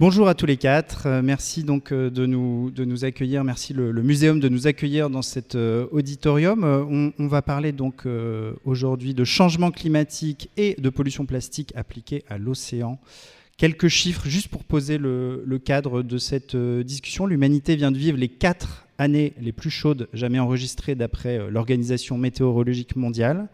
Bonjour à tous les quatre. Euh, merci donc euh, de nous, de nous accueillir. Merci le, muséum de nous accueillir dans cet euh, auditorium. On, va parler donc aujourd'hui de changement climatique et de pollution plastique appliquée à l'océan. Quelques chiffres juste pour poser le, le cadre de cette discussion. L'humanité vient de vivre les quatre années les plus chaudes jamais enregistrées d'après l'Organisation météorologique mondiale.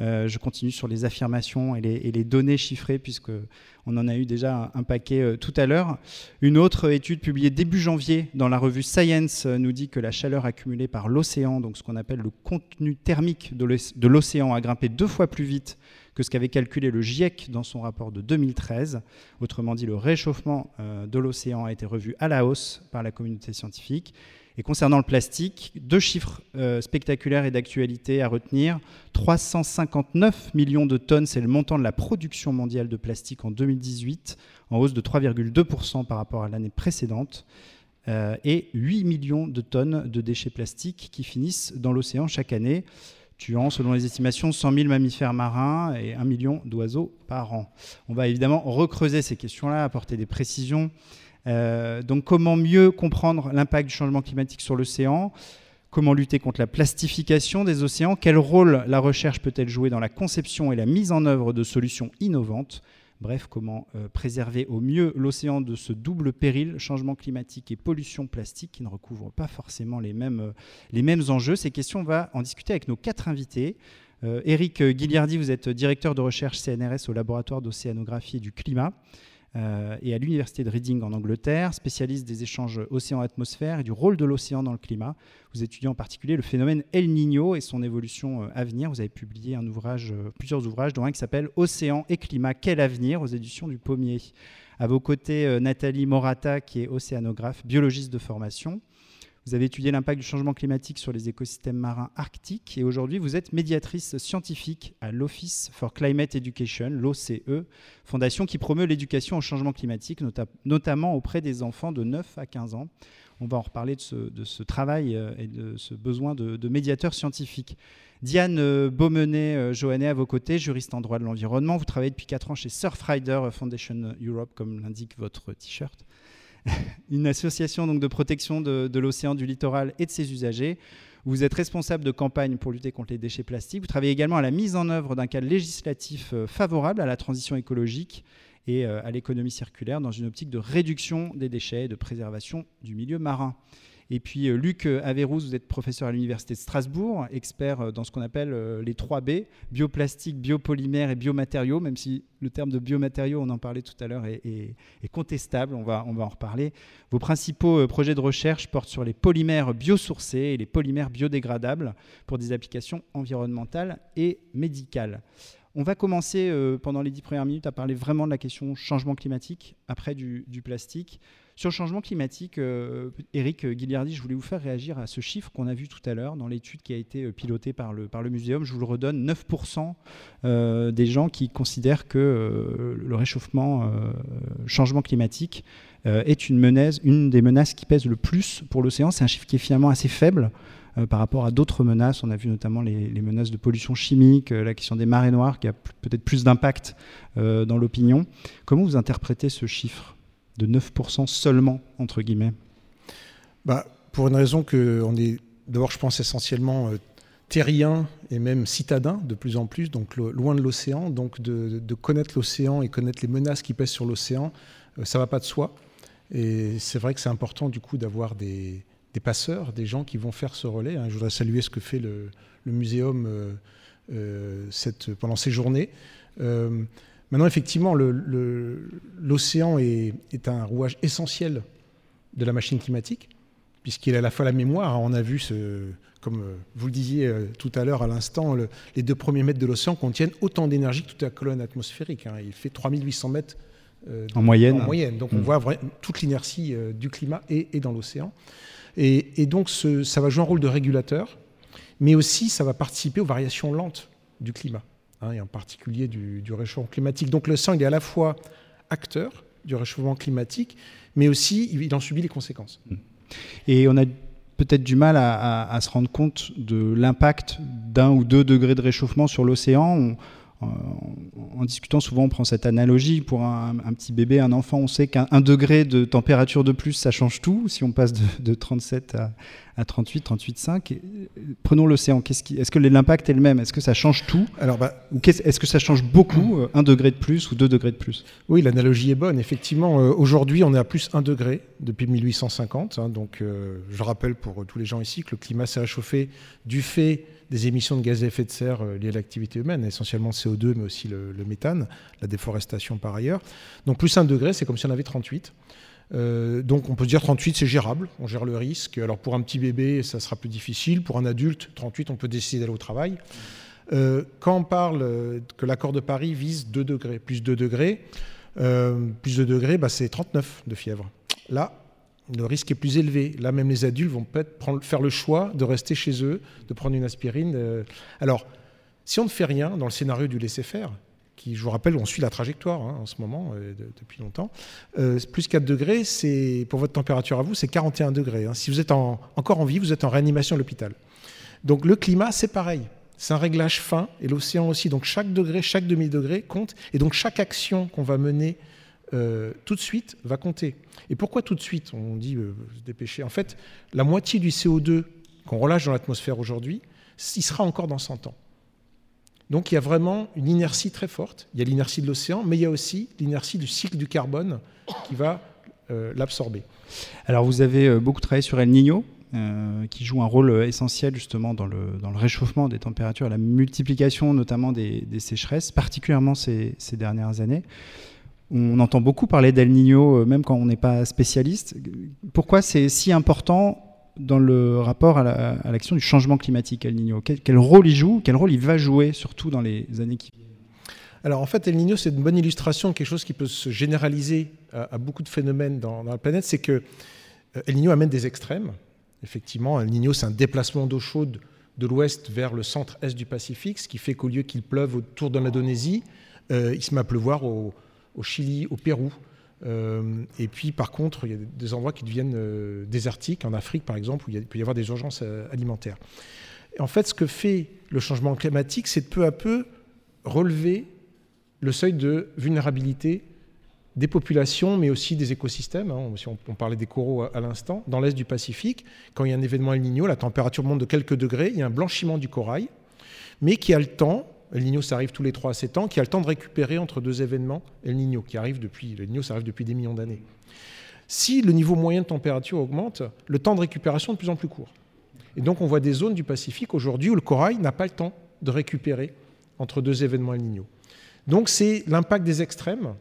Euh, je continue sur les affirmations et les, données chiffrées, puisqu'on en a eu déjà un, paquet euh, tout à l'heure. Une autre étude publiée début janvier dans la revue Science euh, nous dit que la chaleur accumulée par l'océan, donc ce qu'on appelle le contenu thermique de l'océan, a grimpé deux fois plus vite que ce qu'avait calculé le GIEC dans son rapport de 2013. Autrement dit, le réchauffement de l'océan a été revu à la hausse par la communauté scientifique. Et concernant le plastique, deux chiffres euh, spectaculaires et d'actualité à retenir. 359 millions de tonnes, c'est le montant de la production mondiale de plastique en 2018, en hausse de 3,2% par rapport à l'année précédente. Euh, et 8 millions de tonnes de déchets plastiques qui finissent dans l'océan chaque année, tuant, selon les estimations, 100 000 mammifères marins et 1 million d'oiseaux par an. On va évidemment recreuser ces questions-là, apporter des précisions. Euh, donc comment mieux comprendre l'impact du changement climatique sur l'océan? Comment lutter contre la plastification des océans? Quel rôle la recherche peut-elle jouer dans la conception et la mise en œuvre de solutions innovantes? Bref, comment euh, préserver au mieux l'océan de ce double péril, changement climatique et pollution plastique, qui ne recouvrent pas forcément les mêmes, euh, les mêmes enjeux? Ces questions, on va en discuter avec nos quatre invités. Eric Guilliardi, vous êtes directeur de recherche CNRS au laboratoire d'océanographie et du climat. Euh, et à l'université de Reading en Angleterre, spécialiste des échanges océan-atmosphère et du rôle de l'océan dans le climat. Vous étudiez en particulier le phénomène El Niño et son évolution euh, à venir. Vous avez publié euh, plusieurs ouvrages, dont un qui s'appelle Océan et climat, quel avenir aux éditions du Pommier. À vos côtés, Nathalie Morata, qui est océanographe, biologiste de formation. Vous avez étudié l'impact du changement climatique sur les écosystèmes marins arctiques et aujourd'hui vous êtes médiatrice scientifique à l'Office for Climate Education, l'OCE, fondation qui promeut l'éducation au changement climatique, notamment auprès des enfants de 9 à 15 ans. On va en reparler de ce, travail euh, et de ce besoin de, médiateurs scientifiques. Diane euh, Beaumenet-Joannet à vos côtés, juriste en droit de l'environnement. Vous travaillez depuis 4 ans chez Surfrider Foundation Europe, comme l'indique votre t-shirt. une association donc, de protection de, l'océan, du littoral et de ses usagers. Vous êtes responsable de campagne pour lutter contre les déchets plastiques. Vous travaillez également à la mise en œuvre d'un cadre législatif euh, favorable à la transition écologique et euh, à l'économie circulaire dans une optique de réduction des déchets et de préservation du milieu marin. Et puis euh, Luc Averrouz, vous êtes professeur à l'Université de Strasbourg, expert euh, dans ce qu'on appelle euh, les 3 B, bioplastique, biopolymère et biomatériaux, même si le terme de biomatériaux, on en parlait tout à l'heure, est, contestable, on va, on va en reparler. Vos principaux projets de recherche portent sur les polymères biosourcés et les polymères biodégradables pour des applications environnementales et médicales. On va commencer pendant les dix premières minutes à parler vraiment de la question changement climatique, après du plastique. Sur le changement climatique, euh, Eric Guilliardi, je voulais vous faire réagir à ce chiffre qu'on a vu tout à l'heure dans l'étude qui a été euh, pilotée par le, par muséum. Je vous le redonne, 9% euh, des gens qui considèrent que le réchauffement, changement climatique est une menace, une des menaces qui pèse le plus pour l'océan. C'est un chiffre qui est finalement assez faible. par rapport à d'autres menaces. On a vu notamment les menaces de pollution chimique, la question des marées noires qui a peut-être plus d'impact dans l'opinion. Comment vous interprétez ce chiffre? De 9% seulement, entre guillemets bah, Pour une raison que on est, d'abord, je pense essentiellement euh, terrien et même citadin de plus en plus, donc loin de l'océan. Donc de, connaître l'océan et connaître les menaces qui pèsent sur l'océan, euh, ça ne va pas de soi. Et c'est vrai que c'est important du coup d'avoir des, passeurs, des gens qui vont faire ce relais. Hein. Je voudrais saluer ce que fait le, muséum euh, cette, pendant ces journées. Maintenant, effectivement, l'océan est, un rouage essentiel de la machine climatique, puisqu'il a à la fois la mémoire. On a vu, ce, comme vous le disiez euh, tout à l'heure à l'instant, les deux premiers mètres de l'océan contiennent autant d'énergie que toute la colonne atmosphérique. Hein. Il fait 3800 mètres euh, en, moyenne. en moyenne. Donc on mm. voit toute l'inertie euh, du climat est, dans l'océan. Et, donc ça va jouer un rôle de régulateur, mais aussi ça va participer aux variations lentes du climat. Hein, et en particulier du, réchauffement climatique. Donc le sang est à la fois acteur du réchauffement climatique, mais aussi il en subit les conséquences. Mmh. Et on a peut-être du mal à, se rendre compte de l'impact d'un ou deux degrés de réchauffement sur l'océan. en, discutant, souvent on prend cette analogie pour un, petit bébé, un enfant, on sait qu'un degré de température de plus, ça change tout. Si on passe de 37 à, à 38, 38,5. Prenons l'océan. Est-ce que l'impact est le même? Est-ce que ça change tout? Alors, bah, Ou est-ce que ça change beaucoup, euh, un degré de plus ou deux degrés de plus? Oui, l'analogie est bonne. Effectivement, euh, aujourd'hui, on est à plus 1 degré depuis 1850. Hein. donc, euh, je rappelle pour tous les gens ici que le climat s'est réchauffé du fait des émissions de gaz à effet de serre liées à l'activité humaine, essentiellement le CO2, mais aussi le, le méthane, la déforestation par ailleurs. Donc, plus 1 degré, c'est comme si on avait 38. Euh, donc on peut dire 38 c'est gérable, on gère le risque. Alors pour un petit bébé ça sera plus difficile, pour un adulte 38 on peut décider d'aller au travail. Euh, quand on parle que l'accord de Paris vise 2 degrés, plus 2 degrés, euh, plus de degrés bah, c'est 39 de fièvre. Là le risque est plus élevé. Là même les adultes vont peut-être faire le choix de rester chez eux, de prendre une aspirine. Alors si on ne fait rien dans le scénario du laisser-faire, je vous rappelle, on suit la trajectoire hein, en ce moment, euh, depuis longtemps. Euh, plus 4 degrés, c'est pour votre température à vous, c'est 41 degrés. Hein. Si vous êtes encore en vie, vous êtes en réanimation à l'hôpital. Donc le climat, c'est pareil. C'est un réglage fin, et l'océan aussi. Donc chaque degré, chaque demi-degré compte, et donc chaque action qu'on va mener euh, tout de suite va compter. Et pourquoi tout de suite? On dit se dépêcher. En fait, la moitié du CO2 qu'on relâche dans l'atmosphère aujourd'hui, il sera encore dans 100 ans. Donc il y a vraiment une inertie très forte. Il y a l'inertie de l'océan, mais il y a aussi l'inertie du cycle du carbone qui va euh, l'absorber. Alors vous avez euh, beaucoup travaillé sur El Niño, euh, qui joue un rôle essentiel justement dans le, réchauffement des températures, la multiplication notamment des, sécheresses, particulièrement ces, ces, dernières années. On entend beaucoup parler d'El Niño, même quand on n'est pas spécialiste. Pourquoi c'est si important dans le rapport à l'action du changement climatique, El Niño quel, rôle il joue Quel rôle il va jouer, surtout dans les années qui viennent alors en fait, El Niño, c'est une bonne illustration quelque chose qui peut se généraliser à, beaucoup de phénomènes dans, la planète. C'est que euh, El Niño amène des extrêmes. Effectivement, El Niño, c'est un déplacement d'eau chaude de l'ouest vers le centre-est du Pacifique, ce qui fait qu'au lieu qu'il pleuve autour de l'Indonésie, euh, il se met à pleuvoir au Chili, au Pérou, euh, et puis, par contre, il y a des endroits qui deviennent euh, désertiques, en Afrique par exemple, où il, peut y avoir des urgences euh, alimentaires. en fait, ce que fait le changement climatique, c'est de peu à peu relever le seuil de vulnérabilité des populations, mais aussi des écosystèmes. Hein. Si on, parlait des coraux à, l'instant, dans l'est du Pacifique, quand il y a un événement El Niño, la température monte de quelques degrés, il y a un blanchiment du corail, mais qui a le temps El Niño, ça arrive tous les 3 à 7 ans, qui a le temps de récupérer entre deux événements El Niño, qui arrive depuis, El Niño, ça arrive depuis des millions d'années. Si le niveau moyen de température augmente, le temps de récupération est de plus en plus court. Et donc on voit des zones du Pacifique aujourd'hui où le corail n'a pas le temps de récupérer entre deux événements El Niño. Donc c'est l'impact des extrêmes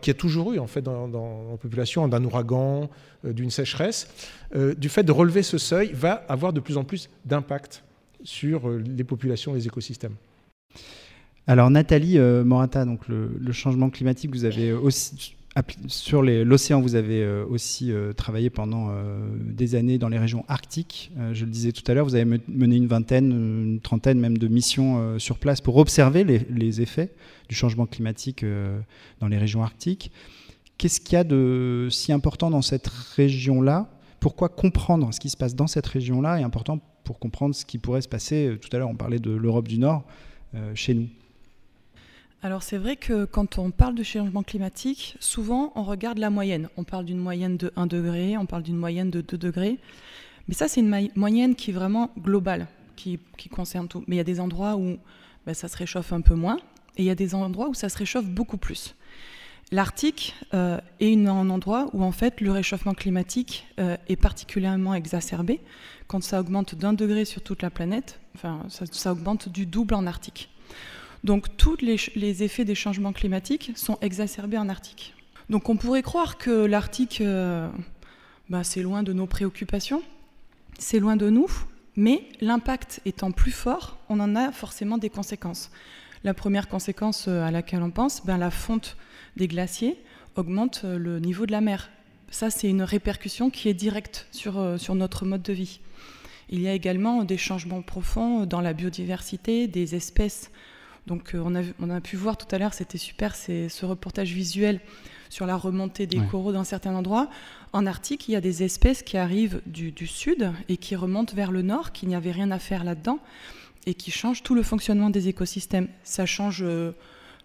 qui a toujours eu en fait dans, la population, d'un ouragan, euh, d'une sécheresse, euh, du fait de relever ce seuil va avoir de plus en plus d'impact sur euh, les populations, les écosystèmes. Alors Nathalie euh, Morata, donc le, changement climatique, vous avez aussi sur l'océan, vous avez euh, aussi euh, travaillé pendant des années dans les régions arctiques. je le disais tout à l'heure, vous avez mené une vingtaine, une trentaine même de missions sur place pour observer les, effets du changement climatique dans les régions arctiques. Qu'est-ce qu'il y a de si important dans cette région-là? Pourquoi comprendre ce qui se passe dans cette région-là est important pour comprendre ce qui pourrait se passer Tout à l'heure, on parlait de l'Europe du Nord. Euh, chez nous alors c'est vrai que quand on parle de changement climatique, souvent on regarde la moyenne. On parle d'une moyenne de 1 degré, on parle d'une moyenne de 2 degrés. Mais ça c'est une moyenne qui est vraiment globale, qui, concerne tout. Mais il y a des endroits où ben, ça se réchauffe un peu moins, et il y a des endroits où ça se réchauffe beaucoup plus. L'Arctique euh, est un endroit où en fait le réchauffement climatique euh, est particulièrement exacerbé. Quand ça augmente d'un degré sur toute la planète, enfin, ça, augmente du double en Arctique. Donc tous les, effets des changements climatiques sont exacerbés en Arctique. Donc on pourrait croire que l'Arctique, euh, bah, c'est loin de nos préoccupations, c'est loin de nous, mais l'impact étant plus fort, on en a forcément des conséquences. La première conséquence à laquelle on pense, ben, la fonte des glaciers augmente euh, le niveau de la mer. Ça, c'est une répercussion qui est directe sur, sur notre mode de vie. Il y a également des changements profonds dans la biodiversité, des espèces. Donc euh, on a, on a pu voir tout à l'heure, c'était super, c'est ce reportage visuel sur la remontée des coraux dans certains endroits. En Arctique, il y a des espèces qui arrivent du, sud et qui remontent vers le nord, qui n'y avait rien à faire là-dedans, et qui change tout le fonctionnement des écosystèmes. Ça change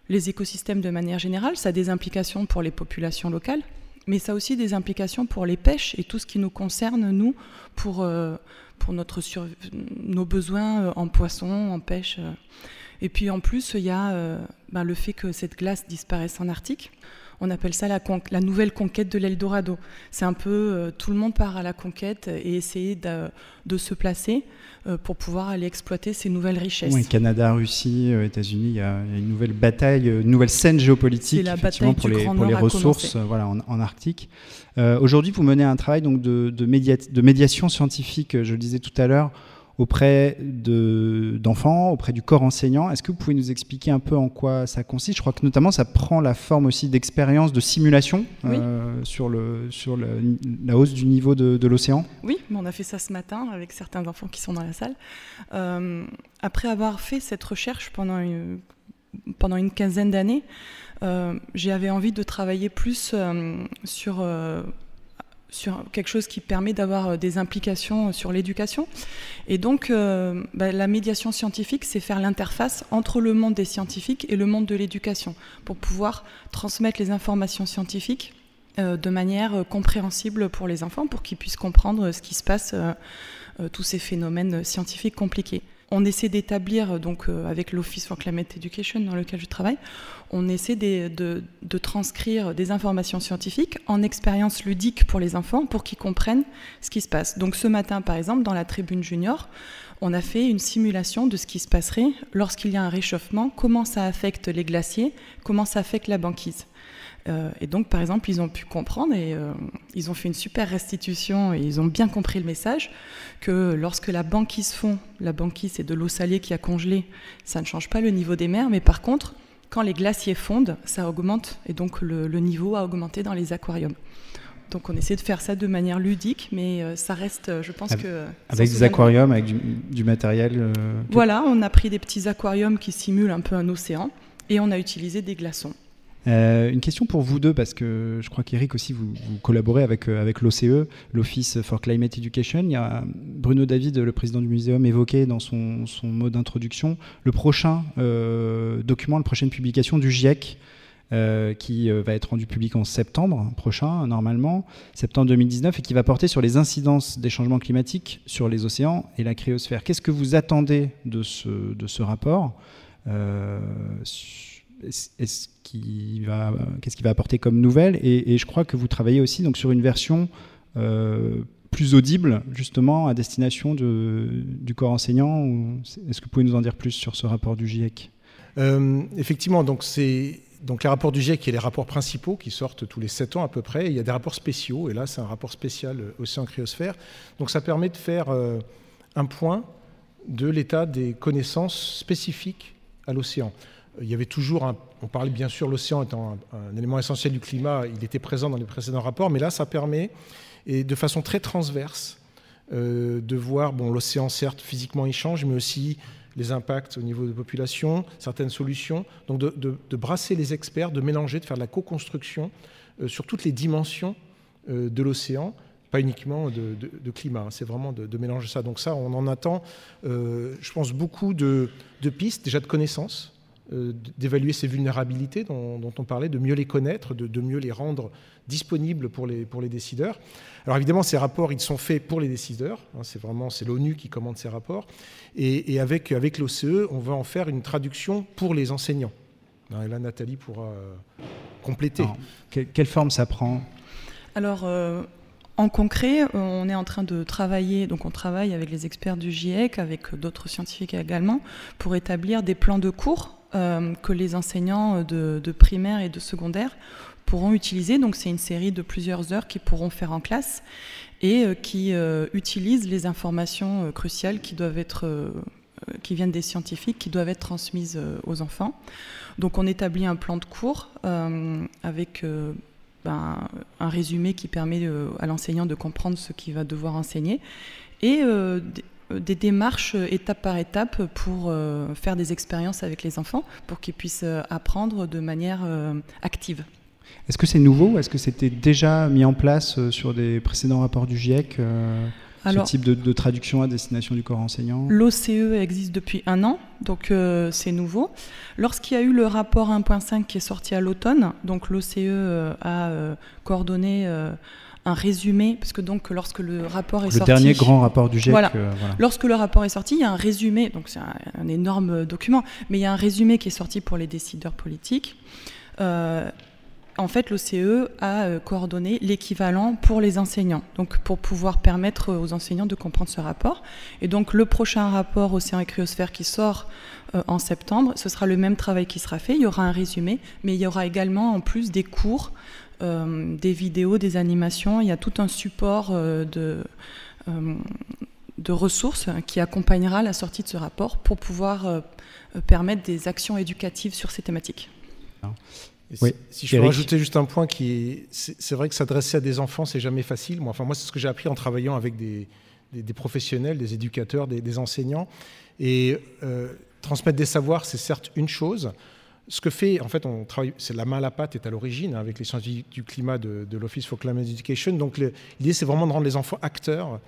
les écosystèmes de manière générale, ça a des implications pour les populations locales, mais ça a aussi des implications pour les pêches et tout ce qui nous concerne, nous, pour, pour notre nos besoins en poisson, en pêche. Et puis en plus, il y a ben, le fait que cette glace disparaisse en Arctique. On appelle ça la, la nouvelle conquête de l'Eldorado. C'est un peu euh, tout le monde part à la conquête et essayer de, se placer euh, pour pouvoir aller exploiter ces nouvelles richesses. Oui, Canada, Russie, euh, États-Unis, il y, a une nouvelle bataille, une nouvelle scène géopolitique effectivement, pour, les, pour les ressources voilà, en, Arctique. Aujourd'hui, vous menez un travail donc, de, de, de médiation scientifique, je le disais tout à l'heure, auprès d'enfants, auprès du corps enseignant. Est-ce que vous pouvez nous expliquer un peu en quoi ça consiste? Je crois que notamment ça prend la forme aussi d'expériences de simulation euh, sur, le, sur la hausse du niveau de, l'océan. Oui, on a fait ça ce matin avec certains enfants qui sont dans la salle. Euh, après avoir fait cette recherche pendant une, pendant une quinzaine d'années, euh, j'avais envie de travailler plus sur sur quelque chose qui permet d'avoir euh, des implications sur l'éducation. Et donc, euh, bah, la médiation scientifique, c'est faire l'interface entre le monde des scientifiques et le monde de l'éducation, pour pouvoir transmettre les informations scientifiques euh, de manière compréhensible pour les enfants, pour qu'ils puissent comprendre ce qui se passe, tous ces phénomènes scientifiques compliqués on essaie d'établir, donc avec l'Office for Climate Education dans lequel je travaille, on essaie de, transcrire des informations scientifiques en expérience ludique pour les enfants pour qu'ils comprennent ce qui se passe. Donc ce matin, par exemple, dans la tribune junior, on a fait une simulation de ce qui se passerait lorsqu'il y a un réchauffement, comment ça affecte les glaciers, comment ça affecte la banquise. Euh, et donc, par exemple, ils ont pu comprendre et euh, ils ont fait une super restitution et ils ont bien compris le message que lorsque la banquise fond, la banquise c'est de l'eau salée qui a congelé, ça ne change pas le niveau des mers, mais par contre, quand les glaciers fondent, ça augmente et donc le, niveau a augmenté dans les aquariums. Donc on essaie de faire ça de manière ludique, mais euh, ça reste, je pense que... Avec des aquariums, avec du, matériel euh, Voilà, on a pris des petits aquariums qui simulent un peu un océan et on a utilisé des glaçons. Euh, une question pour vous deux, parce que je crois qu'Eric aussi, vous, collaborez avec, euh, avec l'OCE, l'Office for Climate Education. Bruno David, le président du muséum, évoqué dans son, son mot d'introduction le prochain euh, document, la prochaine publication du GIEC, qui va être rendu public en septembre prochain, normalement, septembre 2019, et qui va porter sur les incidences des changements climatiques sur les océans et la cryosphère. Qu'est-ce que vous attendez de ce, de ce rapport est-ce qu'il va, qu'est-ce qu'il va apporter comme nouvelle et, je crois que vous travaillez aussi donc sur une version euh, plus audible justement à destination de, du corps enseignant. Est-ce que vous pouvez nous en dire plus sur ce rapport du GIEC euh, Effectivement, donc c'est donc les rapports du GIEC, a les rapports principaux qui sortent tous les 7 ans à peu près. il y a des rapports spéciaux, et là c'est un rapport spécial euh, Océan Cryosphère. Donc ça permet de faire un point de l'état des connaissances spécifiques à l'océan il y avait toujours un, on parlait bien sûr l'océan étant un, élément essentiel du climat, il était présent dans les précédents rapports, mais là ça permet, et de façon très transverse, euh, de voir, bon l'océan certes physiquement il change, mais aussi les impacts au niveau de population, certaines solutions, donc de, brasser les experts, de mélanger, de faire de la co-construction euh, sur toutes les dimensions euh, de l'océan, pas uniquement de, climat, hein. c'est vraiment de, mélanger ça. Donc ça, on en attend, je pense, beaucoup de, pistes, déjà de connaissances, d'évaluer ces vulnérabilités dont, on parlait, de mieux les connaître, de, mieux les rendre disponibles pour les, pour les décideurs. Alors évidemment, ces rapports, ils sont faits pour les décideurs. Hein, c'est vraiment c'est l'ONU qui commande ces rapports. Et, avec, avec l'OCE, on va en faire une traduction pour les enseignants. Hein, et là, Nathalie pourra euh, compléter. quelle, forme ça prend? Alors, euh, en concret, on est en train de travailler, donc on travaille avec les experts du GIEC, avec d'autres scientifiques également, pour établir des plans de cours euh, que les enseignants de, primaire et de secondaire pourront utiliser. Donc c'est une série de plusieurs heures qu'ils pourront faire en classe et euh, qui euh, utilisent les informations cruciales qui doivent être qui viennent des scientifiques, qui doivent être transmises aux enfants. Donc on établit un plan de cours avec ben, un résumé qui permet à l'enseignant de comprendre ce qu'il va devoir enseigner et euh, des démarches euh, étape par étape pour euh, faire des expériences avec les enfants, pour qu'ils puissent apprendre de manière active. Est-ce que c'est nouveau? Est-ce que c'était déjà mis en place sur des précédents rapports du GIEC ce type de, traduction à destination du corps enseignant? L'OCE existe depuis un an, donc euh, c'est nouveau. Lorsqu'il y a eu le rapport 1.5 qui est sorti à l'automne, donc l'OCE euh, a euh, coordonné un résumé, parce que donc lorsque le rapport est sorti... Le dernier grand rapport du GIEC. Voilà. Lorsque le rapport est sorti, il y a un résumé, donc c'est un, énorme document, mais il y a un résumé qui est sorti pour les décideurs politiques en fait, l'OCE a euh, coordonné l'équivalent pour les enseignants, donc pour pouvoir permettre aux enseignants de comprendre ce rapport. Et donc, le prochain rapport Océan et Cryosphère qui sort euh, en septembre, ce sera le même travail qui sera fait. Il y aura un résumé, mais il y aura également en plus des cours, euh, des vidéos, des animations. Il y a tout un support de, de ressources qui accompagnera la sortie de ce rapport pour pouvoir permettre des actions éducatives sur ces thématiques. Si, je peux rajouter juste un point qui est, c'est vrai que s'adresser à des enfants, c'est jamais facile. Moi, enfin, moi, c'est ce que j'ai appris en travaillant avec des, des, professionnels, des éducateurs, des, enseignants. Et euh, transmettre des savoirs, c'est certes une chose. Ce que fait, en fait, on travaille, c'est la main à la pâte est à l'origine hein, avec les sciences du climat de, l'Office for Climate Education. Donc l'idée, c'est vraiment de rendre les enfants acteurs.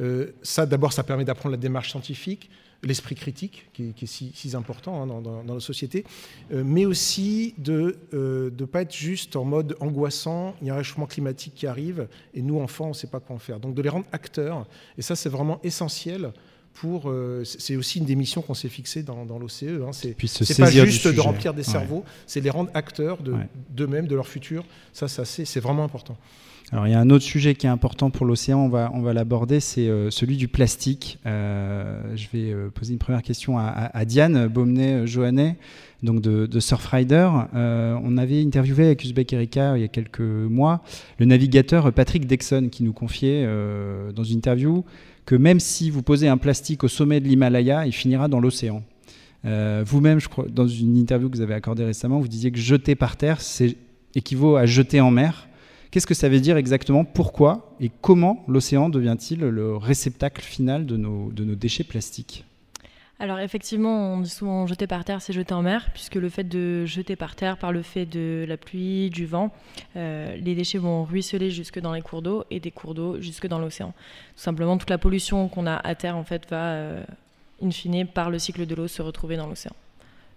Euh, ça, d'abord, ça permet d'apprendre la démarche scientifique l'esprit critique, qui, est si, important hein, dans, dans, nos sociétés, euh, mais aussi de ne euh, pas être juste en mode angoissant, il y a un réchauffement climatique qui arrive, et nous, enfants, on ne sait pas quoi en faire. Donc de les rendre acteurs, et ça, c'est vraiment essentiel. Pour, euh, c'est aussi une des missions qu'on s'est fixées dans, l'OCE. Hein. C'est, pas juste de remplir des cerveaux, c'est les rendre acteurs de, d'eux-mêmes, de leur futur. Ça, ça c'est vraiment important. Alors il y a un autre sujet qui est important pour l'océan, on va, on va l'aborder, c'est euh, celui du plastique. Euh, je vais euh, poser une première question à, Diane Baumnet-Johannet, donc de, Surfrider. on avait interviewé avec Uzbek Erika il y a quelques mois le navigateur Patrick Dexon qui nous confiait dans une interview que même si vous posez un plastique au sommet de l'Himalaya, il finira dans l'océan. Vous-même, je crois, dans une interview que vous avez accordée récemment, vous disiez que jeter par terre, c'est équivaut à jeter en mer. Qu'est-ce que ça veut dire exactement? Pourquoi et comment l'océan devient-il le réceptacle final de nos déchets plastiques? Alors effectivement, on dit souvent jeter par terre, c'est jeter en mer, puisque le fait de jeter par terre, par le fait de la pluie, du vent, euh, les déchets vont ruisseler jusque dans les cours d'eau et des cours d'eau jusque dans l'océan. Tout simplement, toute la pollution qu'on a à terre en fait va, euh, in fine, par le cycle de l'eau, se retrouver dans l'océan.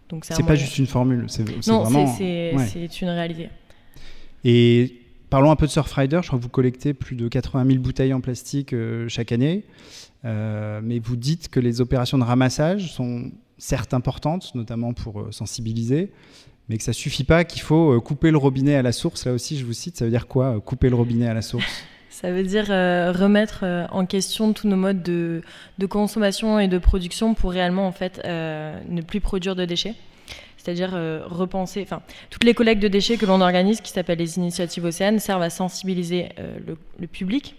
Donc c'est pas juste une formule, c'est vraiment. c'est une réalité. Et Parlons un peu de Surfrider. Je crois que vous collectez plus de 80 000 bouteilles en plastique euh, chaque année. Euh, mais vous dites que les opérations de ramassage sont certes importantes, notamment pour euh, sensibiliser, mais que ça suffit pas, qu'il faut couper le robinet à la source. Là aussi, je vous cite, ça veut dire quoi, couper le robinet à la source? Ça veut dire remettre en question tous nos modes de, de, consommation et de production pour réellement en fait ne plus produire de déchets c'est-à-dire euh, repenser, enfin, toutes les collectes de déchets que l'on organise, qui s'appellent les initiatives océanes, servent à sensibiliser euh, le, public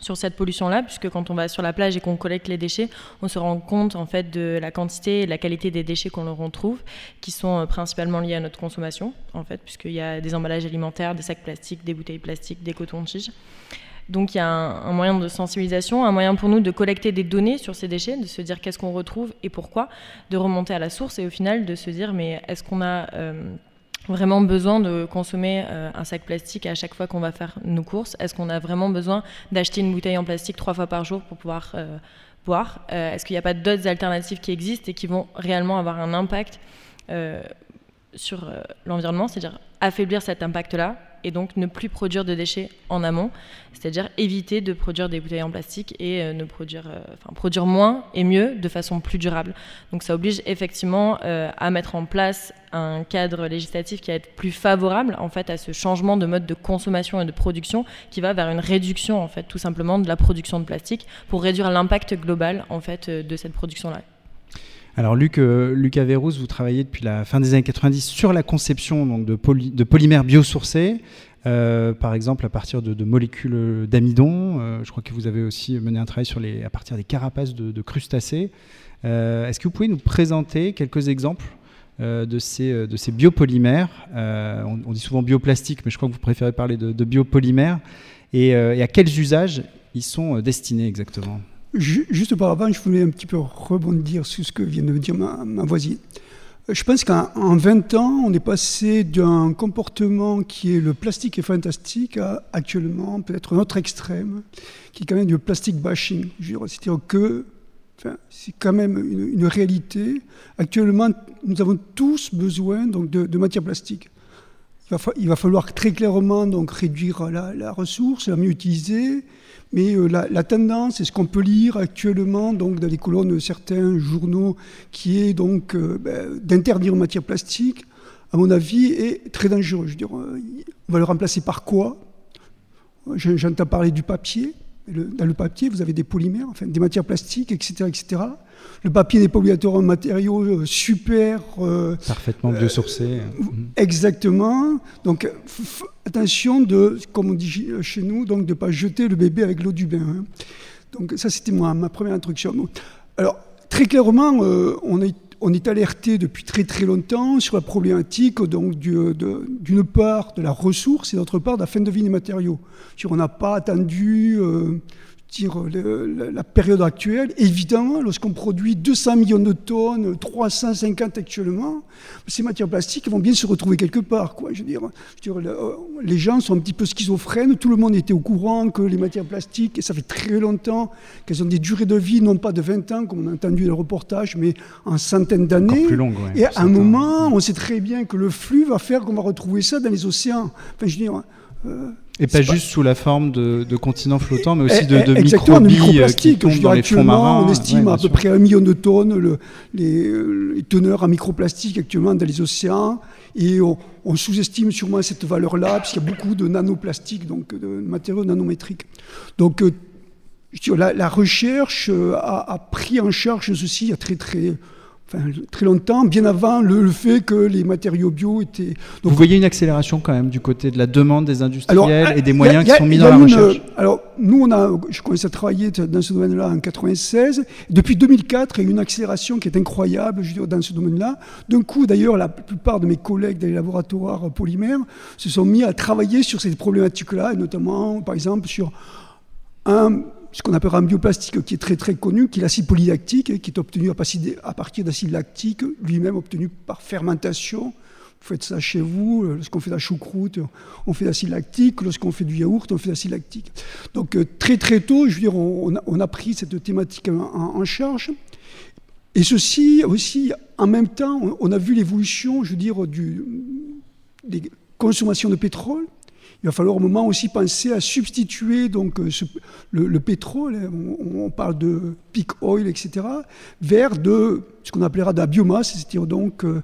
sur cette pollution-là, puisque quand on va sur la plage et qu'on collecte les déchets, on se rend compte en fait de la quantité et de la qualité des déchets qu'on retrouve, qui sont euh, principalement liés à notre consommation, en fait, puisqu'il y a des emballages alimentaires, des sacs plastiques, des bouteilles plastiques, des cotons-tiges. Donc il y a un, moyen de sensibilisation, un moyen pour nous de collecter des données sur ces déchets, de se dire qu'est-ce qu'on retrouve et pourquoi, de remonter à la source et au final de se dire mais est-ce qu'on a euh, vraiment besoin de consommer euh, un sac plastique à chaque fois qu'on va faire nos courses? Est-ce qu'on a vraiment besoin d'acheter une bouteille en plastique trois fois par jour pour pouvoir euh, boire? Est-ce qu'il n'y a pas d'autres alternatives qui existent et qui vont réellement avoir un impact sur l'environnement, c'est-à-dire affaiblir cet impact-là et donc ne plus produire de déchets en amont, c'est-à-dire éviter de produire des bouteilles en plastique et euh, ne produire, euh, produire moins et mieux de façon plus durable. Donc ça oblige effectivement euh, à mettre en place un cadre législatif qui va être plus favorable en fait à ce changement de mode de consommation et de production qui va vers une réduction en fait tout simplement de la production de plastique pour réduire l'impact global en fait de cette production là. Alors Luc, euh, vous travaillez depuis la fin des années 90 sur la conception de, polymères biosourcés, euh, par exemple à partir de, molécules d'amidon. Euh, je crois que vous avez aussi mené un travail sur les, à partir des carapaces de, crustacés. Est-ce que vous pouvez nous présenter quelques exemples de, ces, biopolymères? On, dit souvent bioplastique, mais je crois que vous préférez parler de, biopolymères. Et, à quels usages ils sont destinés exactement? Juste auparavant, je voulais un petit peu rebondir sur ce que vient de dire ma, voisine. je pense qu'en 20 ans, on est passé d'un comportement qui est le plastique est fantastique à actuellement peut-être un autre extrême, qui est quand même du plastique bashing. C'est-à-dire que c'est quand même une, réalité. Actuellement, nous avons tous besoin donc, de, matière plastique. Il va, falloir très clairement donc, réduire la, ressource, la mieux utiliser. Mais euh, la, tendance, et ce qu'on peut lire actuellement donc, dans les colonnes de certains journaux, qui est donc euh, ben, d'interdire la matière plastique, à mon avis, est très dangereux. Je veux dire, euh, on va le remplacer par quoi? J'entends parler du papier dans le papier, vous avez des polymères, enfin, des matières plastiques, etc. etc. Le papier n'est pas obligatoirement un matériau euh, super. Euh, Parfaitement biosourcé. Euh, exactement. Donc, attention de, comme on dit chez nous, donc de ne pas jeter le bébé avec l'eau du bain. Hein. Donc, ça, c'était ma première introduction. Alors, très clairement, on est on est alerté depuis très très longtemps sur la problématique donc d'une part de la ressource et d'autre part de la fin de vie des matériaux. On n'a pas attendu euh, la période actuelle, évidemment, lorsqu'on produit 200 millions de tonnes, 350 actuellement, ces matières plastiques vont bien se retrouver quelque part. Quoi. Je veux dire, euh, les gens sont un petit peu schizophrènes, tout le monde était au courant que les matières plastiques, et ça fait très longtemps, qu'elles ont des durées de vie, non pas de 20 ans, comme on a entendu dans le reportage, mais en centaines d'années. et à un moment, on sait très bien que le flux va faire qu'on va retrouver ça dans les océans. Enfin, je veux dire, euh, et pas, juste sous la forme de, continents flottants, mais aussi de, de microbilles euh, qui tombent dans les fonds marins. On estime à peu près un million de tonnes le, euh, les, teneurs en microplastique actuellement dans les océans. Et on, sous-estime sûrement cette valeur-là, puisqu'il y a beaucoup de nanoplastiques, donc de matériaux nanométriques. Donc la, la, recherche a, a, pris en charge ceci il y a très très très longtemps, bien avant le, fait que les matériaux bio étaient. Vous voyez une accélération quand même du côté de la demande des industriels et des moyens qui sont mis dans la recherche Alors, nous, on a, je commençais à travailler dans ce domaine-là en 96. Depuis 2004, il y a eu une accélération qui est incroyable je dans ce domaine-là. D'un coup, d'ailleurs, la plupart de mes collègues des laboratoires polymères se sont mis à travailler sur ces problématiques-là, et notamment, par exemple, sur un ce qu'on appelle un bioplastique qui est très très connu, qui est l'acide polylactique, qui est obtenu à partir d'acide lactique, lui-même obtenu par fermentation. Vous faites ça chez vous, euh, lorsqu'on fait de la choucroute, on fait d'acide lactique, lorsqu'on fait du yaourt, on fait d'acide lactique. Donc euh, très très tôt, je veux dire, on, a, pris cette thématique en, charge. Et ceci aussi, en même temps, on, a vu l'évolution, je veux dire, des consommations de pétrole il va falloir au moment aussi penser à substituer donc, euh, le, pétrole, hein, on, parle de peak oil, etc., vers de ce qu'on appellera de la biomasse, c'est-à-dire donc euh,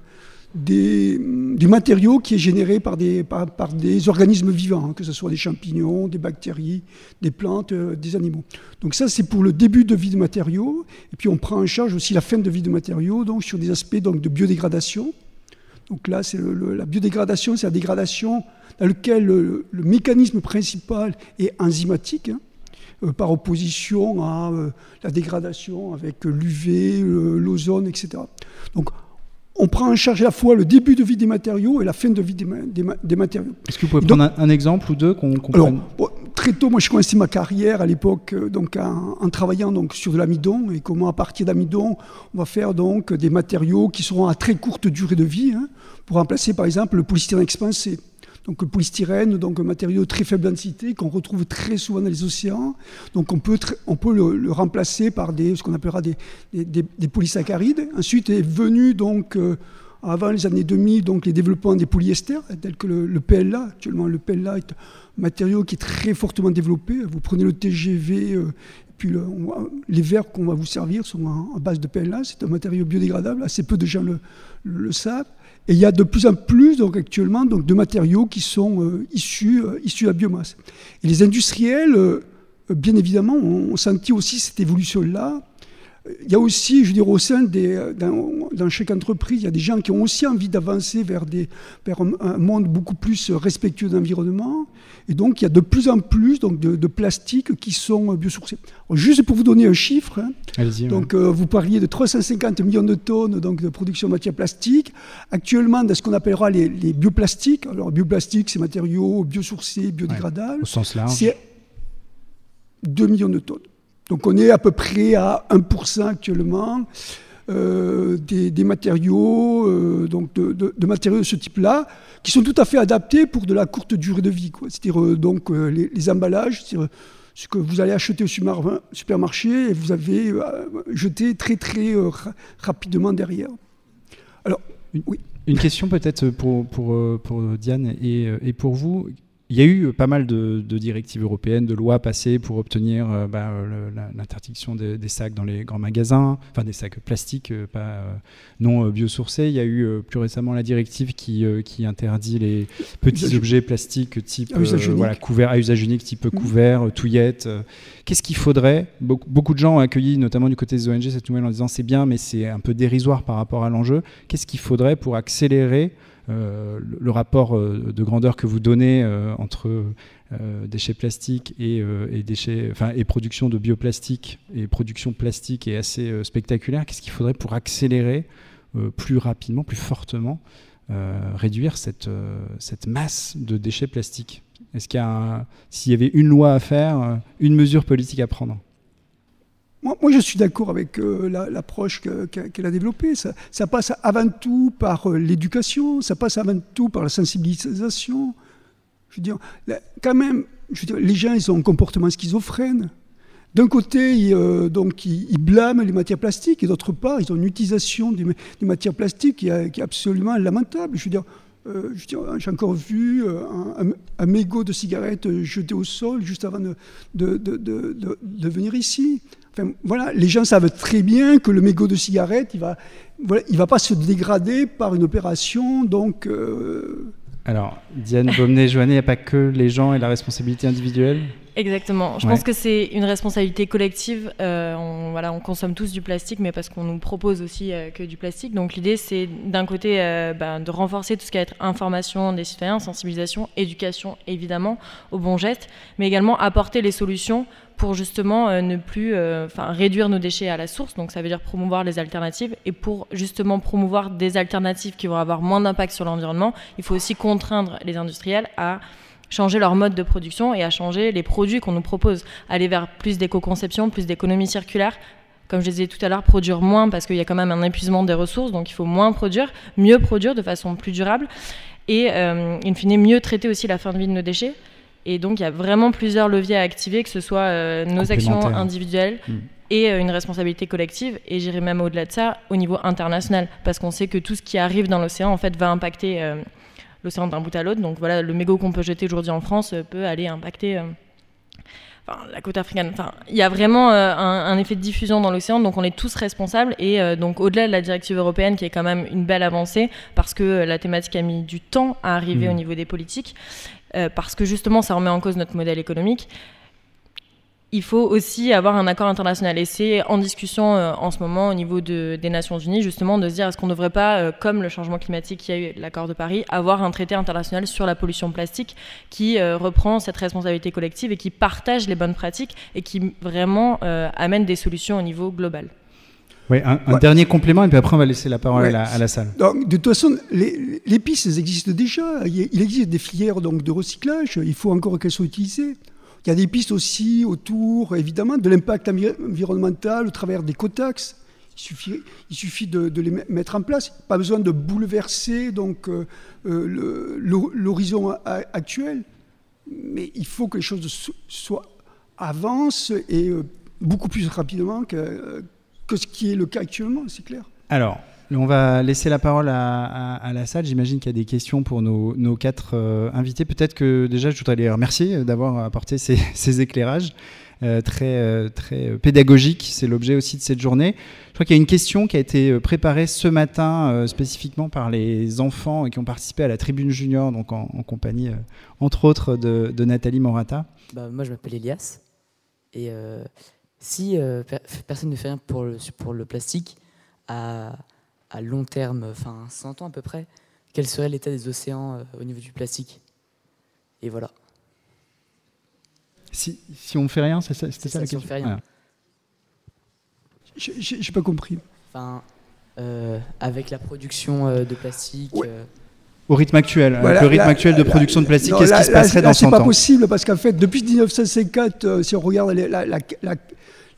des, du matériau qui est généré par des, par, des organismes vivants, hein, que ce soit des champignons, des bactéries, des plantes, euh, des animaux. Donc ça, c'est pour le début de vie de matériaux. Et puis on prend en charge aussi la fin de vie de matériaux, donc sur des aspects donc, de biodégradation. Donc là, c'est la biodégradation, c'est la dégradation dans laquelle le, mécanisme principal est enzymatique, hein, euh, par opposition à euh, la dégradation avec l'UV, l'ozone, etc. Donc on prend en charge à la fois le début de vie des matériaux et la fin de vie des, matériaux. Est-ce que vous pouvez prendre un, exemple ou deux qu'on comprenne Très tôt, moi, je commencé ma carrière à l'époque euh, en, travaillant donc sur de l'amidon et comment à partir d'amidon, on va faire donc des matériaux qui seront à très courte durée de vie hein, pour remplacer par exemple le polystyrène expansé. Donc le polystyrène, donc un matériau de très faible densité qu'on retrouve très souvent dans les océans. Donc on peut, on peut le, remplacer par ce qu'on appellera des, des, polysaccharides. Ensuite est venu donc euh, avant les années 2000 donc les développements des polyesters tels que le, PLA. Actuellement le PLA est un matériau qui est très fortement développé. Vous prenez le TGV. Euh, puis les verres qu'on va vous servir sont en, base de PLA, c'est un matériau biodégradable, assez peu de gens le, le savent. Et il y a de plus en plus donc, actuellement donc, de matériaux qui sont euh, issus, euh, issus de la biomasse. Et les industriels, euh, bien évidemment, ont, senti aussi cette évolution-là. Il y a aussi, je veux dire, au sein des, dans, chaque entreprise, il y a des gens qui ont aussi envie d'avancer vers, des, vers un, monde beaucoup plus respectueux de l'environnement. Et donc, il y a de plus en plus donc, de, plastiques qui sont biosourcés. juste pour vous donner un chiffre, hein, donc, euh, vous parliez de 350 millions de tonnes donc, de production de matière plastique. Actuellement, dans ce qu'on appellera les, bioplastiques, alors bioplastiques, c'est matériaux biosourcés, biodégradables. au sens large. C'est 2 millions de tonnes. Donc on est à peu près à 1% actuellement. des, matériaux, donc de, matériaux de ce type-là, qui sont tout à fait adaptés pour de la courte durée de vie. C'est-à-dire donc les, emballages, ce que vous allez acheter au supermarché et vous avez jeté très très rapidement derrière. Alors, oui. Une question peut-être pour, pour, pour, Diane et pour vous. Il y a eu pas mal de, directives européennes, de lois passées pour obtenir euh, bah, l'interdiction des, sacs dans les grands magasins, enfin des sacs plastiques euh, pas euh, non biosourcés. Il y a eu plus récemment la directive qui, qui interdit les petits objets plastiques type à usage voilà, couvert à usage unique, type mmh. couvert, touillette. Qu'est-ce qu'il faudrait? Beaucoup, de gens ont accueilli, notamment du côté des ONG, cette nouvelle en disant c'est bien, mais c'est un peu dérisoire par rapport à l'enjeu. Qu'est-ce qu'il faudrait pour accélérer euh, le rapport euh, de grandeur que vous donnez euh, entre déchets plastiques et, déchets, enfin, et production de bioplastique et production plastique est assez spectaculaire. Qu'est-ce qu'il faudrait pour accélérer plus rapidement, plus fortement, réduire cette, cette masse de déchets plastiques? Est-ce qu'il y a, s'il y avait une loi à faire, une mesure politique à prendre? Moi, je suis d'accord avec euh, l'approche qu'elle a développée. Ça, passe avant tout par euh, l'éducation, ça passe avant tout par la sensibilisation. Je veux dire, quand même, les gens, ils ont un comportement schizophrène. D'un côté, ils, euh, donc, ils, blâment les matières plastiques, et d'autre part, ils ont une utilisation des, matières plastiques qui, est absolument lamentable. Je veux dire, j'ai encore vu un, mégot de cigarette jeté au sol juste avant de venir ici voilà, les gens savent très bien que le mégot de cigarette, il va, va pas se dégrader par une opération, donc. Euh, Alors, Diane Baumnet-Joannet, il n'y a pas que les gens et la responsabilité individuelle? Exactement. Je pense que c'est une responsabilité collective. Euh, on, voilà, on consomme tous du plastique, mais parce qu'on nous propose aussi euh, que du plastique. Donc l'idée, c'est d'un côté ben, de renforcer tout ce qui va être information des citoyens, sensibilisation, éducation, évidemment, au bon geste, mais également apporter les solutions pour justement euh, ne plus, euh, réduire nos déchets à la source. Donc ça veut dire promouvoir les alternatives. Et pour justement promouvoir des alternatives qui vont avoir moins d'impact sur l'environnement, il faut aussi contraindre les industriels à changer leur mode de production et à changer les produits qu'on nous propose, aller vers plus d'éco-conception, plus d'économie circulaire. Comme je disais tout à l'heure, produire moins parce qu'il y a quand même un épuisement des ressources, donc il faut moins produire, mieux produire de façon plus durable et, euh, in fine, mieux traiter aussi la fin de vie de nos déchets. Et donc, il y a vraiment plusieurs leviers à activer, que ce soit euh, nos actions individuelles hmm. et euh, une responsabilité collective. Et j'irai même au-delà de ça, au niveau international, parce qu'on sait que tout ce qui arrive dans l'océan, en fait, va impacter euh, l'océan d'un bout à l'autre. Donc voilà, le mégot qu'on peut jeter aujourd'hui en France peut aller impacter. la côte africaine. Enfin, il y a vraiment un, effet de diffusion dans l'océan, donc on est tous responsables. Et donc, au-delà de la directive européenne, qui est quand même une belle avancée, parce que la thématique a mis du temps à arriver hmm. au niveau des politiques, euh, parce que justement ça remet en cause notre modèle économique, il faut aussi avoir un accord international. Et c'est en discussion euh, en ce moment au niveau des Nations Unies, justement, de se dire est-ce qu'on ne devrait pas, euh, comme le changement climatique qui a eu l'accord de Paris, avoir un traité international sur la pollution plastique qui reprend cette responsabilité collective et qui partage les bonnes pratiques et qui vraiment amène des solutions au niveau global. Oui, un, dernier complément, et puis après on va laisser la parole à, la, salle. Donc, de toute façon, les, les, pistes existent déjà. Il existe des filières donc, de recyclage, il faut encore qu'elles soient utilisées. Il y a des pistes aussi autour, évidemment, de l'impact environnemental au travers des cotax. Il suffit, il suffit de, les mettre en place. Pas besoin de bouleverser donc euh, euh, l'horizon actuel, mais il faut que les choses soient avancent et euh, beaucoup plus rapidement que que ce qui est le cas actuellement, c'est clair. Alors, on va laisser la parole à, la salle. J'imagine qu'il y a des questions pour nos, quatre euh, invités. Peut-être que déjà, je voudrais les remercier d'avoir apporté ces, éclairages. Euh, très, euh, très pédagogiques. C'est l'objet aussi de cette journée. Je crois qu'il y a une question qui a été préparée ce matin spécifiquement par les enfants qui ont participé à la tribune junior, donc en, compagnie, entre autres, de, Nathalie Morata. Bah, moi, je m'appelle Elias. Et si euh, personne ne fait rien pour le, pour le plastique, à, à, long terme, enfin 100 ans à peu près, quel serait l'état des océans euh, au niveau du plastique? Et voilà. Si, si on ne fait rien, c'était ça, la question si on fait rien. J'ai pas compris. Enfin, euh, avec la production de plastique. Au rythme actuel, avec le rythme actuel de production de plastique, qu'est-ce qui se passerait dans 100 ans C'est pas possible parce qu'en fait, depuis 1954, si on regarde la,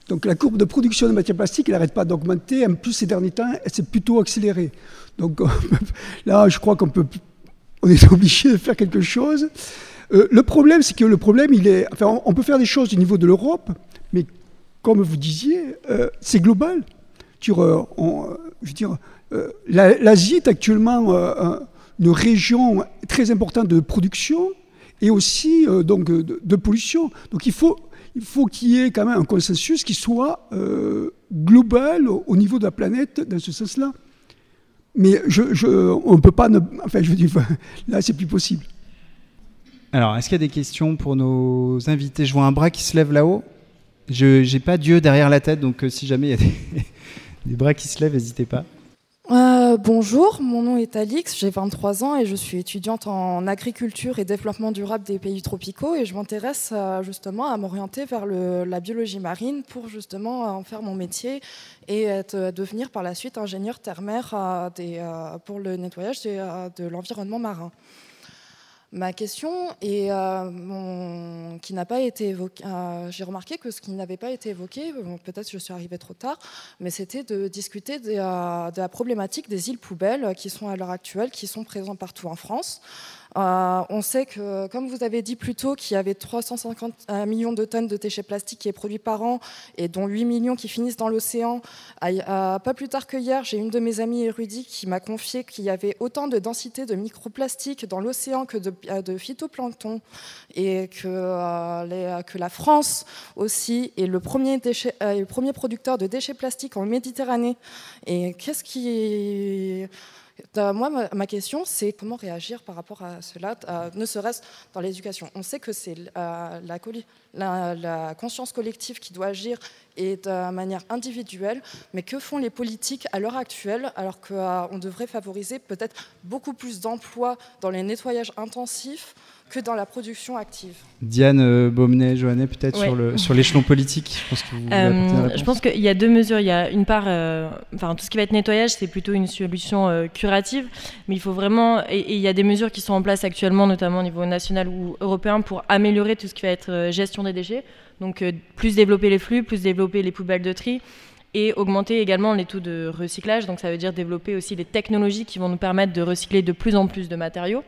Donc la courbe de production de matières plastiques, n'arrête pas d'augmenter. En plus, ces derniers temps, elle s'est plutôt accélérée. Donc là, je crois qu'on peut, on est obligé de faire quelque chose. Euh, le problème, c'est que le problème, il est, enfin, on peut faire des choses au niveau de l'Europe, mais comme vous disiez, euh, c'est global. je veux dire, l'Asie est actuellement une région très importante de production et aussi donc de pollution. Donc il faut il faut qu'il y ait quand même un consensus qui soit euh, global au, niveau de la planète dans ce sens-là. Mais je, on ne peut pas. enfin, je dis, là, c'est plus possible. Alors, est-ce qu'il y a des questions pour nos invités? Je vois un bras qui se lève là-haut. Je n'ai pas Dieu derrière la tête, donc euh, si jamais il y a des bras qui se lèvent, n'hésitez pas. Euh, bonjour, mon nom est Alix, j'ai 23 ans et je suis étudiante en agriculture et développement durable des pays tropicaux et je m'intéresse euh, justement à m'orienter vers la biologie marine pour justement en faire mon métier et devenir par la suite ingénieur terre-mer euh, pour le nettoyage de l'environnement marin. Ma question est euh, qui n'a pas été évoquée. Euh, j'ai remarqué que ce qui n'avait pas été évoqué, peut-être que je suis arrivée trop tard, mais c'était de discuter de, de, la problématique des îles poubelles qui sont à l'heure actuelle, qui sont présentes partout en France. Euh, on sait que, comme vous avez dit plus tôt, qu'il y avait 350 euh, millions de tonnes de déchets plastiques qui est produits par an et dont 8 millions qui finissent dans l'océan. pas plus tard que hier, j'ai une de mes amies érudites qui m'a confié qu'il y avait autant de densité de microplastiques dans l'océan que de, euh, phytoplancton et que, que, la France aussi est le premier, le premier producteur de déchets plastiques en Méditerranée. Et qu'est-ce qui moi, ma, question, c'est comment réagir par rapport à cela, ne serait-ce dans l'éducation. On sait que c'est euh, la, la, conscience collective qui doit agir et de manière individuelle, mais que font les politiques à l'heure actuelle alors qu'on euh, devrait favoriser peut-être beaucoup plus d'emplois dans les nettoyages intensifs que dans la production active. Diane euh, Baumnet, Johannet, peut-être sur l'échelon politique Je pense, euh, je pense qu'il y a deux mesures. Il y a une part, euh, enfin tout ce qui va être nettoyage, c'est plutôt une solution curative, mais il faut vraiment, et, il y a des mesures qui sont en place actuellement, notamment au niveau national ou européen, pour améliorer tout ce qui va être gestion des déchets. Donc plus développer les flux, plus développer les poubelles de tri et augmenter également les taux de recyclage. Donc ça veut dire développer aussi les technologies qui vont nous permettre de recycler de plus en plus de matériaux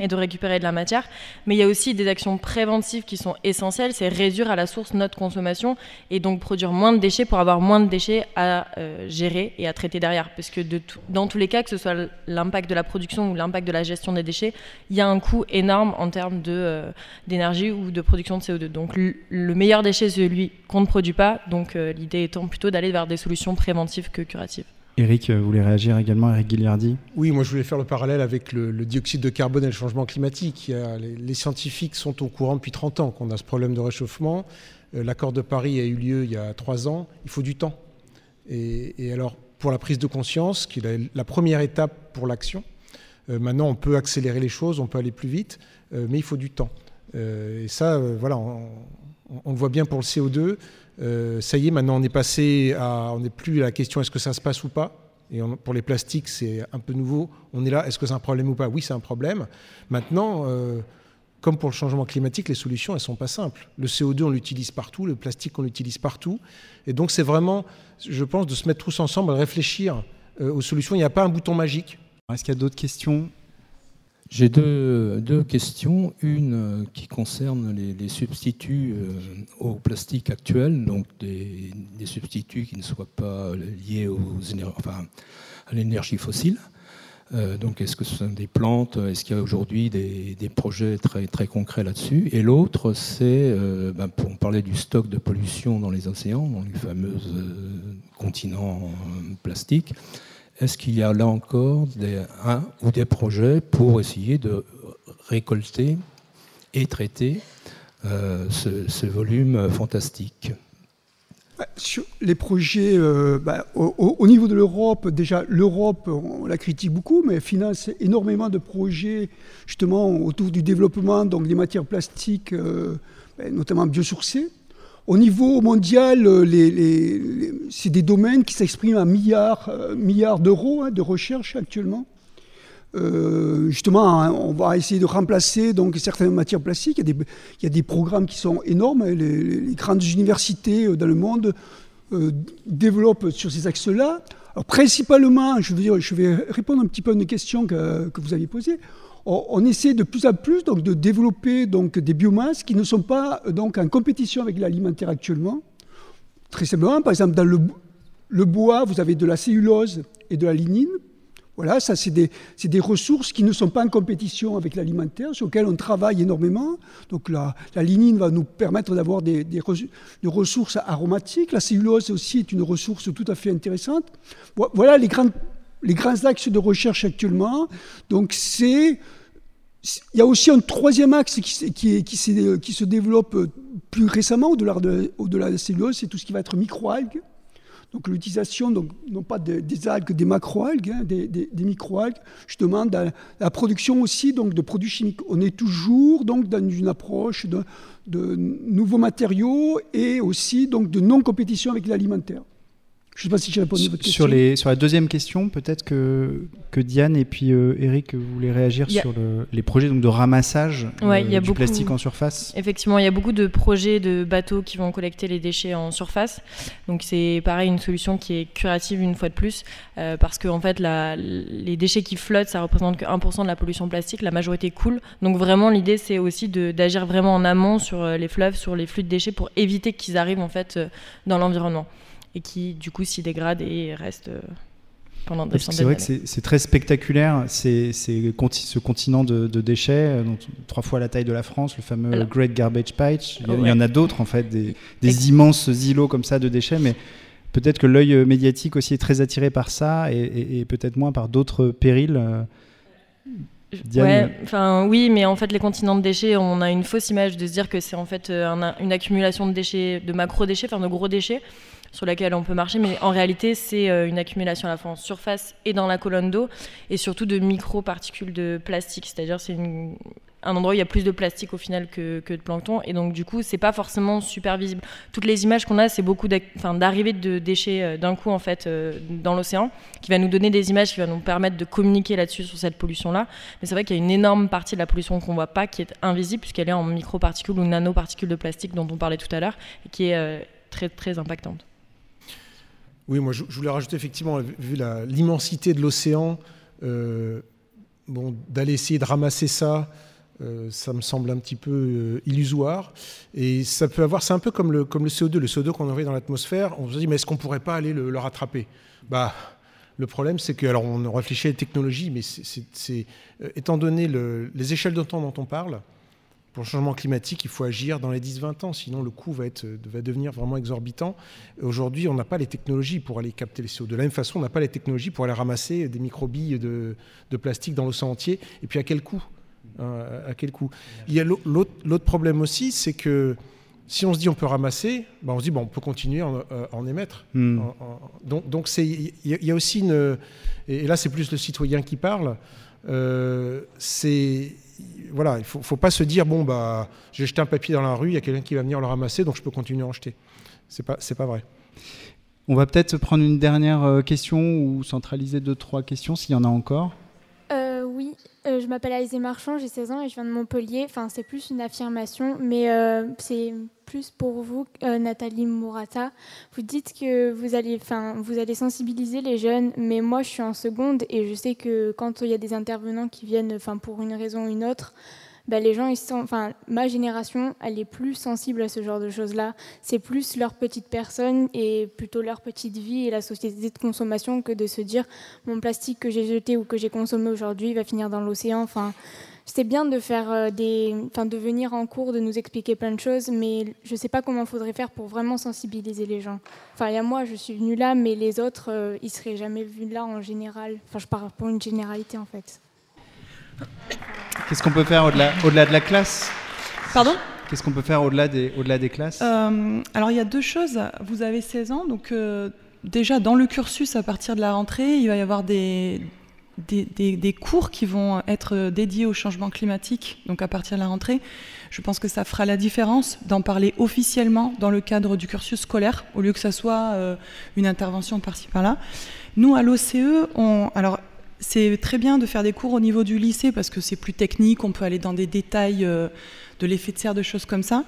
et de récupérer de la matière. Mais il y a aussi des actions préventives qui sont essentielles, c'est réduire à la source notre consommation et donc produire moins de déchets pour avoir moins de déchets à euh, gérer et à traiter derrière. Parce que dans tous les cas, que ce soit l'impact de la production ou l'impact de la gestion des déchets, il y a un coût énorme en termes euh, d'énergie ou de production de CO2. Donc le meilleur déchet, c'est celui qu'on ne produit pas. Donc euh, l'idée étant plutôt d'aller vers des solutions préventives que curatives. Eric vous voulez réagir également, Eric Guilliardi Oui, moi je voulais faire le parallèle avec le, dioxyde de carbone et le changement climatique. les, scientifiques sont au courant depuis 30 ans qu'on a ce problème de réchauffement. Euh, l'accord de Paris a eu lieu il y a 3 ans. Il faut du temps. Et, alors, pour la prise de conscience, qui est la, première étape pour l'action, euh, maintenant on peut accélérer les choses, on peut aller plus vite, euh, mais il faut du temps. et ça, voilà, on, le voit bien pour le CO2. Euh, ça y est, maintenant on est passé à, on n'est plus à la question est-ce que ça se passe ou pas? Et pour les plastiques, c'est un peu nouveau. On est là, est-ce que c'est un problème ou pas? Oui, c'est un problème. Maintenant, euh, comme pour le changement climatique, les solutions, elles sont pas simples. Le CO2, on l'utilise partout, le plastique, on l'utilise partout. Et donc, c'est vraiment, je pense, de se mettre tous ensemble à réfléchir euh, aux solutions. Il n'y a pas un bouton magique. Est-ce qu'il y a d'autres questions? J'ai deux, deux, questions. Une euh, qui concerne les, substituts euh, au plastique actuel, donc des, substituts qui ne soient pas liés aux, à l'énergie fossile. Euh, donc, est-ce que ce sont des plantes? Est-ce qu'il y a aujourd'hui des, projets très, très concrets là-dessus? Et l'autre, c'est, ben, on parlait du stock de pollution dans les océans, dans les fameux continents plastiques. Est-ce qu'il y a là encore des, un ou des projets pour essayer de récolter et traiter euh, ce, volume fantastique? Sur les projets, euh, bah, au, niveau de l'Europe, déjà l'Europe, on la critique beaucoup, mais elle finance énormément de projets justement autour du développement donc des matières plastiques, euh, bah, notamment biosourcées. Au niveau mondial, euh, c'est des domaines qui s'expriment à milliards, euh, d'euros hein, de recherche actuellement. euh, justement, hein, on va essayer de remplacer donc certaines matières plastiques. Il y a des, programmes qui sont énormes. Les, grandes universités dans le monde développent sur ces axes-là. Principalement, je, veux dire, je vais répondre un petit peu à une question que, vous avez posée on, essaie de plus en plus donc, de développer donc, des biomasses qui ne sont pas donc, en compétition avec l'alimentaire actuellement. Très simplement, par exemple, dans le, bois, vous avez de la cellulose et de la lignine. Voilà, ça, c'est des, des, ressources qui ne sont pas en compétition avec l'alimentaire, sur lesquelles on travaille énormément. Donc, la, la lignine va nous permettre d'avoir des, des, ressources aromatiques. La cellulose aussi est une ressource tout à fait intéressante. Voilà les grandes les grands axes de recherche actuellement. Donc c'est il y a aussi un troisième axe qui, se développe plus récemment au-delà de, la cellulose, c'est tout ce qui va être microalgues. Donc l'utilisation, non pas des algues, des macroalgues, hein, des, microalgues, justement la production aussi donc, de produits chimiques. On est toujours donc, dans une approche de, de nouveaux matériaux et aussi donc, de non-compétition avec l'alimentaire. Je ne sais pas si j'ai répondu à votre question. Sur, les, sur la deuxième question, peut-être que, que Diane et puis euh, Eric, vous voulez réagir sur le, les projets donc, de ramassage ouais, euh, y a du beaucoup, plastique en surface Effectivement, il y a beaucoup de projets de bateaux qui vont collecter les déchets en surface. Donc c'est pareil, une solution qui est curative une fois de plus, euh, parce que en fait, la, les déchets qui flottent, ça représente que 1% de la pollution plastique, la majorité coule. Donc vraiment, l'idée, c'est aussi d'agir vraiment en amont sur les fleuves, sur les flux de déchets, pour éviter qu'ils arrivent en fait dans l'environnement et qui du coup s'y dégrade et reste euh, pendant des C'est vrai que c'est très spectaculaire, c'est ce continent de, déchets, euh, trois fois la taille de la France, le fameux Great Garbage Patch. Il y, en a d'autres en fait, des, des immenses îlots comme ça de déchets, mais peut-être que l'œil euh, médiatique aussi est très attiré par ça et, peut-être moins par d'autres périls. Ouais, enfin oui, mais en fait les continents de déchets, on a une fausse image de se dire que c'est en fait une accumulation de déchets, de macro déchets, enfin de gros déchets sur laquelle on peut marcher, mais en réalité, c'est euh, une accumulation à la fois en surface et dans la colonne d'eau, et surtout de micro-particules de plastique. C'est-à-dire, c'est un endroit où il y a plus de plastique au final que, de plancton, et donc du coup, c'est pas forcément super visible. Toutes les images qu'on a, c'est beaucoup d'arrivées de déchets euh, d'un coup en fait euh, dans l'océan, qui va nous donner des images qui va nous permettre de communiquer là-dessus sur cette pollution-là. Mais c'est vrai qu'il y a une énorme partie de la pollution qu'on voit pas, qui est invisible puisqu'elle est en micro-particules ou nano-particules de plastique dont on parlait tout à l'heure, et qui est très très impactante. Oui, moi je, voulais rajouter effectivement, vu l'immensité de l'océan, euh, bon, d'aller essayer de ramasser ça, euh, ça me semble un petit peu euh, illusoire. Et ça peut avoir, c'est un peu comme le, comme le CO2, le CO2 qu'on envoie dans l'atmosphère. On se dit, mais est-ce qu'on pourrait pas aller le, rattraper? Bah, le problème, c'est que, alors on réfléchit à la technologie, mais c'est, étant donné les échelles de temps dont on parle, pour le changement climatique, il faut agir dans les 10-20 ans, sinon le coût va, être, va devenir vraiment exorbitant. Aujourd'hui, on n'a pas les technologies pour aller capter les CO2. De la même façon, on n'a pas les technologies pour aller ramasser des microbilles de, de plastique dans l'océan entier. Et puis à quel coût hein, À quel coût? Il y a l'autre problème aussi, c'est que si on se dit on peut ramasser, ben on se dit bon, on peut continuer à en, émettre. Hmm. donc, donc il y, a aussi une. Et là, c'est plus le citoyen qui parle. Euh, c'est voilà, il ne faut, pas se dire bon bah j'ai jeté un papier dans la rue, il y a quelqu'un qui va venir le ramasser, donc je peux continuer à en jeter. C'est pas pas vrai. On va peut-être prendre une dernière euh, question ou centraliser deux trois questions s'il y en a encore. Euh, euh, je m'appelle Alizé Marchand, j'ai 16 ans et je viens de Montpellier. Enfin, c'est plus une affirmation, mais c'est plus pour vous, Nathalie Mourata. Vous dites que vous allez, enfin, vous allez sensibiliser les jeunes, mais moi, je suis en seconde et je sais que quand il y a des intervenants qui viennent, enfin, pour une raison ou une autre, bah, les gens, enfin, ma génération, elle est plus sensible à ce genre de choses-là. C'est plus leur petite personne et plutôt leur petite vie et la société de consommation que de se dire mon plastique que j'ai jeté ou que j'ai consommé aujourd'hui va finir dans l'océan. Enfin, c'est bien de faire euh, des, enfin, de venir en cours, de nous expliquer plein de choses, mais je ne sais pas comment faudrait faire pour vraiment sensibiliser les gens. Enfin, il y a moi, je suis venue là, mais les autres, euh, ils seraient jamais vus là en général. Enfin, je parle pour une généralité en fait. Qu'est-ce qu'on peut faire au-delà au -delà de la classe Pardon Qu'est-ce qu'on peut faire au-delà des, au -delà des classes euh, Alors il y a deux choses. Vous avez 16 ans, donc euh, déjà dans le cursus à partir de la rentrée, il va y avoir des, des, des, cours qui vont être dédiés au changement climatique, donc à partir de la rentrée. Je pense que ça fera la différence d'en parler officiellement dans le cadre du cursus scolaire, au lieu que ça soit euh, une intervention par-ci par-là. Nous, à l'OCE, on, alors c'est très bien de faire des cours au niveau du lycée parce que c'est plus technique, on peut aller dans des détails euh, de l'effet de serre, de choses comme ça.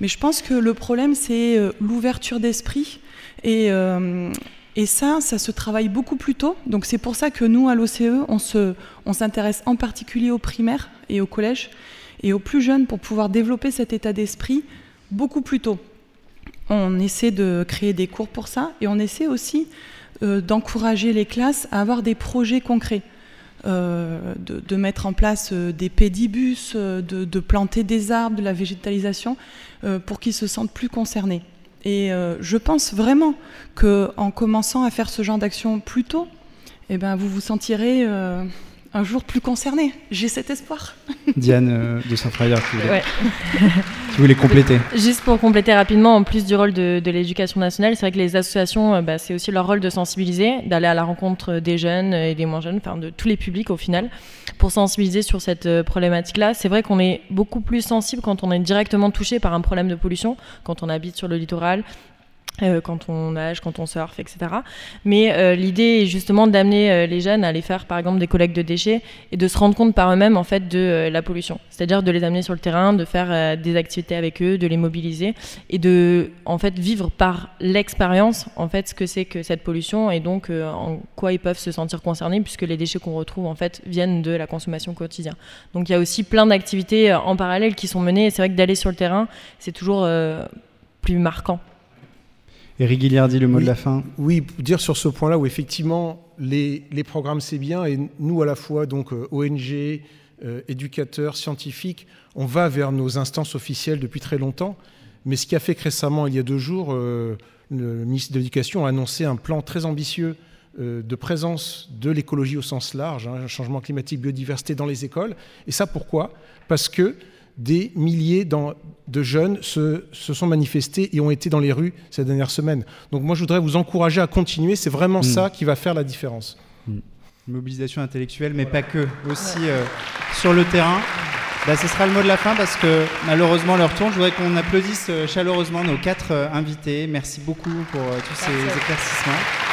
Mais je pense que le problème, c'est euh, l'ouverture d'esprit. Et, euh, et, ça, ça se travaille beaucoup plus tôt. Donc c'est pour ça que nous, à l'OCE, on, se, on s'intéresse en particulier aux primaires et au collège et aux plus jeunes pour pouvoir développer cet état d'esprit beaucoup plus tôt. On essaie de créer des cours pour ça et on essaie aussi d'encourager les classes à avoir des projets concrets. Euh, de, mettre en place euh, des pédibus, de, planter des arbres, de la végétalisation, pour qu'ils se sentent plus concernés. Et je pense vraiment qu'en commençant à faire ce genre d'action plus tôt, eh ben, vous vous sentirez un jour plus concerné. J'ai cet espoir. Diane euh, de Saint-Frère, qui, qui, voulait compléter. Juste pour compléter rapidement, en plus du rôle de, l'éducation nationale, c'est vrai que les associations, euh, bah, c'est aussi leur rôle de sensibiliser, d'aller à la rencontre des jeunes et des moins jeunes, enfin de tous les publics au final, pour sensibiliser sur cette euh, problématique-là. C'est vrai qu'on est beaucoup plus sensible quand on est directement touché par un problème de pollution, quand on habite sur le littoral, euh, quand on nage, quand on surfe, etc. Mais euh, l'idée est justement d'amener euh, les jeunes à aller faire par exemple des collectes de déchets et de se rendre compte par eux-mêmes en fait de la pollution. C'est-à-dire de les amener sur le terrain, de faire des activités avec eux, de les mobiliser et de en fait vivre par l'expérience en fait ce que c'est que cette pollution et donc en quoi ils peuvent se sentir concernés puisque les déchets qu'on retrouve en fait viennent de la consommation quotidienne. Donc il y a aussi plein d'activités en parallèle qui sont menées et c'est vrai que d'aller sur le terrain c'est toujours plus marquant. Eric Guillardi, le mot de la fin. Oui, dire sur ce point-là où effectivement les, programmes c'est bien et nous à la fois donc euh, ONG, euh, éducateurs, scientifiques, on va vers nos instances officielles depuis très longtemps. Mais ce qui a fait que récemment, il y a deux jours, euh, le ministre de l'Éducation a annoncé un plan très ambitieux de présence de l'écologie au sens large, hein, changement climatique, biodiversité dans les écoles. Et ça pourquoi? Parce que des milliers de jeunes se, sont manifestés et ont été dans les rues ces dernières semaines. Donc moi, je voudrais vous encourager à continuer. C'est vraiment ça mm. qui va faire la différence. Mm. Mobilisation intellectuelle, mais pas que, aussi euh, sur le terrain. Bah, ce sera le mot de la fin parce que malheureusement leur tourne. Je voudrais qu'on applaudisse euh, chaleureusement nos quatre euh, invités. Merci beaucoup pour tous ces éclaircissements.